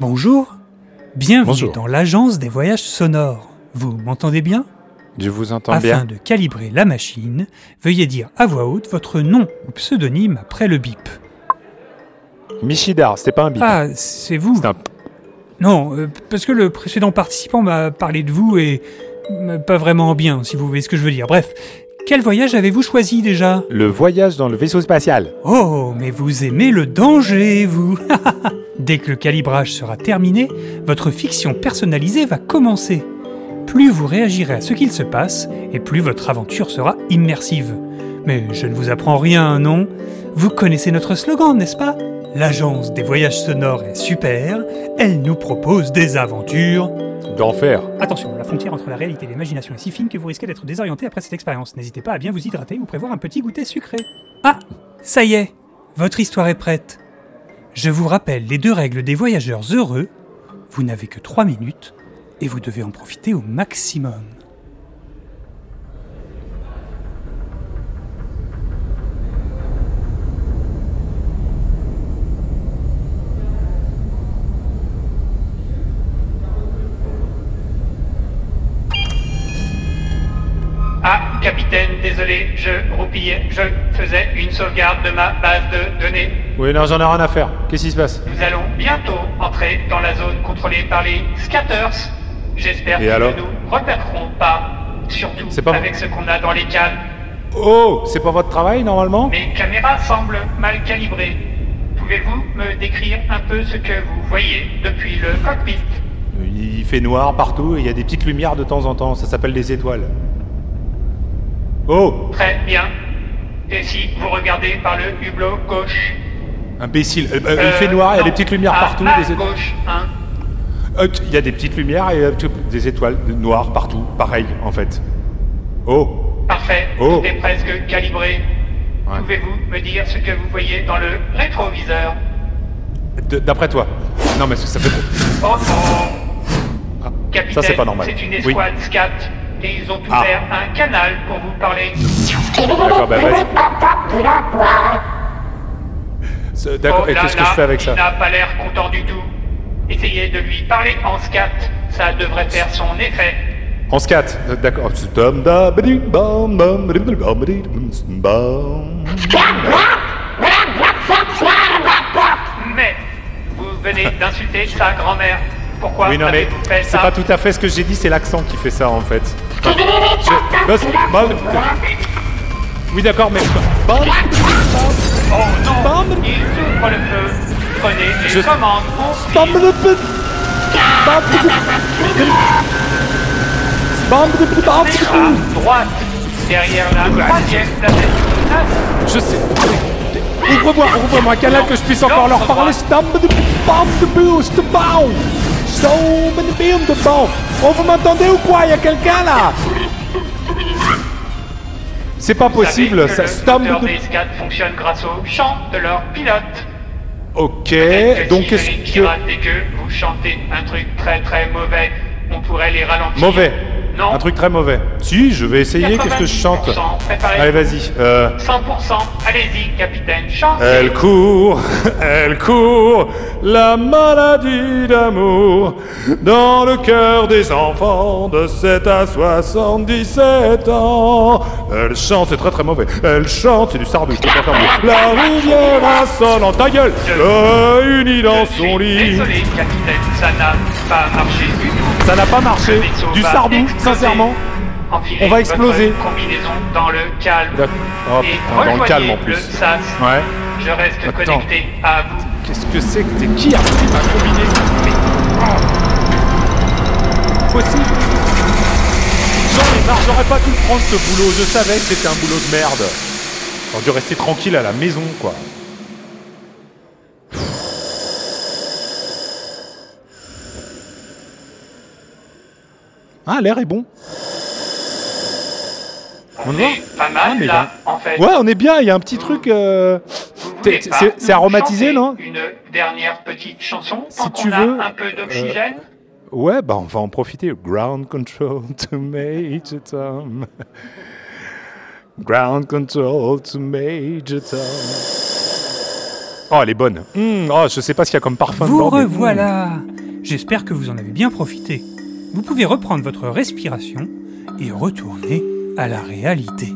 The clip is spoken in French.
Bonjour, bienvenue Bonjour. dans l'agence des voyages sonores. Vous m'entendez bien? Je vous entends Afin bien. de calibrer la machine, veuillez dire à voix haute votre nom ou pseudonyme après le bip. Michidar, c'était pas un bip. Ah, c'est vous C'est un- Non, euh, parce que le précédent participant m'a parlé de vous et euh, pas vraiment bien, si vous voyez ce que je veux dire. Bref, quel voyage avez-vous choisi déjà? Le voyage dans le vaisseau spatial. Oh, mais vous aimez le danger, vous Dès que le calibrage sera terminé, votre fiction personnalisée va commencer. Plus vous réagirez à ce qu'il se passe, et plus votre aventure sera immersive. Mais je ne vous apprends rien, non? Vous connaissez notre slogan, n'est-ce pas? L'agence des voyages sonores est super, elle nous propose des aventures. D'enfer. Attention, la frontière entre la réalité et l'imagination est si fine que vous risquez d'être désorienté après cette expérience. N'hésitez pas à bien vous hydrater ou prévoir un petit goûter sucré. Ah, ça y est, votre histoire est prête. Je vous rappelle les deux règles des voyageurs heureux. Vous n'avez que trois minutes et vous devez en profiter au maximum. Ah, capitaine, désolé, je roupillais, je faisais une sauvegarde de ma base de données. Oui, non, j'en ai rien à faire. Qu'est-ce qui se passe? Nous allons bientôt entrer dans la zone contrôlée par les scatters. J'espère qu'ils alors? ne nous repéreront pas, surtout pas- avec ce qu'on a dans les cales. Oh, c'est pas votre travail normalement? Mes caméras semblent mal calibrées. Pouvez-vous me décrire un peu ce que vous voyez depuis le cockpit? Il fait noir partout et il y a des petites lumières de temps en temps. Ça s'appelle des étoiles. Oh, Très bien. Et si vous regardez par le hublot gauche imbécile. Euh, euh, il Euh, fait noir, il y a des petites lumières à partout. ma Des, étoiles. gauche, hein. Euh, il y a des petites lumières et des étoiles noires partout. Pareil, en fait. Oh, Parfait, Oh. tout est presque calibré. Ouais. Pouvez-vous me dire ce que vous voyez dans le rétroviseur d'après toi. Non, mais ça fait trop. Oh oh Ah, Capitaine, ça, c'est pas normal. c'est une Oui. escouade SCAT et ils ont Ah. ouvert un canal pour vous parler. D'accord, bah vas-y. D'accord, Oh et là qu'est-ce que je fais avec ça Il n'a pas l'air content du tout. Essayez de lui parler en SCAT, ça devrait faire son effet. En scat, d'accord. Bam. Mais vous venez d'insulter sa grand-mère. Pourquoi Oui, non, mais avez-vous fait c'est pas tout à fait ce que j'ai dit, c'est l'accent qui fait ça en fait. Bah, bah, Oui, d'accord, mais. Bam, Oh non Bam. Il le feu. Prenez les Je- commandes. Bam, bam, bam, à droite, derrière la troisième planète. Je sais. Ouvre-moi, ouvre-moi que je puisse encore leur parler. De bam de boost de bam. De bim de bam. Oh, vous m'entendez ou quoi? Il y a quelqu'un là? C'est pas possible, ça le des fonctionne grâce au chant de leur pilote. Ok, que donc si les que. pirates et que vous chantez un truc très très mauvais, on pourrait les ralentir. Mauvais. Non. Un truc très mauvais. Si, je vais essayer. Qu'est-ce que je chante 90%, préparez. Allez, vas-y. Euh. 100%, allez-y, capitaine, chantez. Elle court, elle court, la maladie d'amour dans le cœur des enfants de 7 à 77 ans. Elle chante, c'est très très mauvais. Elle chante, c'est du sardou, je peux pas faire mieux. La rivière insolente, ta gueule, réunie dans Je son suis lit. Désolé, capitaine, ça n'a pas marché du tout. Ça n'a pas marché, du sardou. Sincèrement. On va exploser. combinaison dans le calme. D'accord. Oh, et dans le calme, en plus. le SAS. Ouais. Je reste Attends. connecté à vous. Qu'est-ce que c'est que t'es qui a pris ma combinaison Mais- oh. Possible J'en ai marre, j'aurais pas dû prendre ce boulot, je savais que c'était un boulot de merde. J'aurais dû rester tranquille à la maison, quoi. Ah, l'air est bon. On, est pas mal ah, là, en fait. Ouais, on est bien. Il y a un petit truc. Euh, c'est aromatisé, non Une dernière petite chanson. Si tu on veux. Un peu euh, d'oxygène. Ouais, bah on va en profiter. Ground control to Major Tom. Ground control to Major Tom. Oh, elle est bonne. Hmm, oh, je sais pas ce qu'il y a comme parfum. Vous revoilà. J'espère que vous en avez bien profité vous pouvez reprendre votre respiration et retourner à la réalité.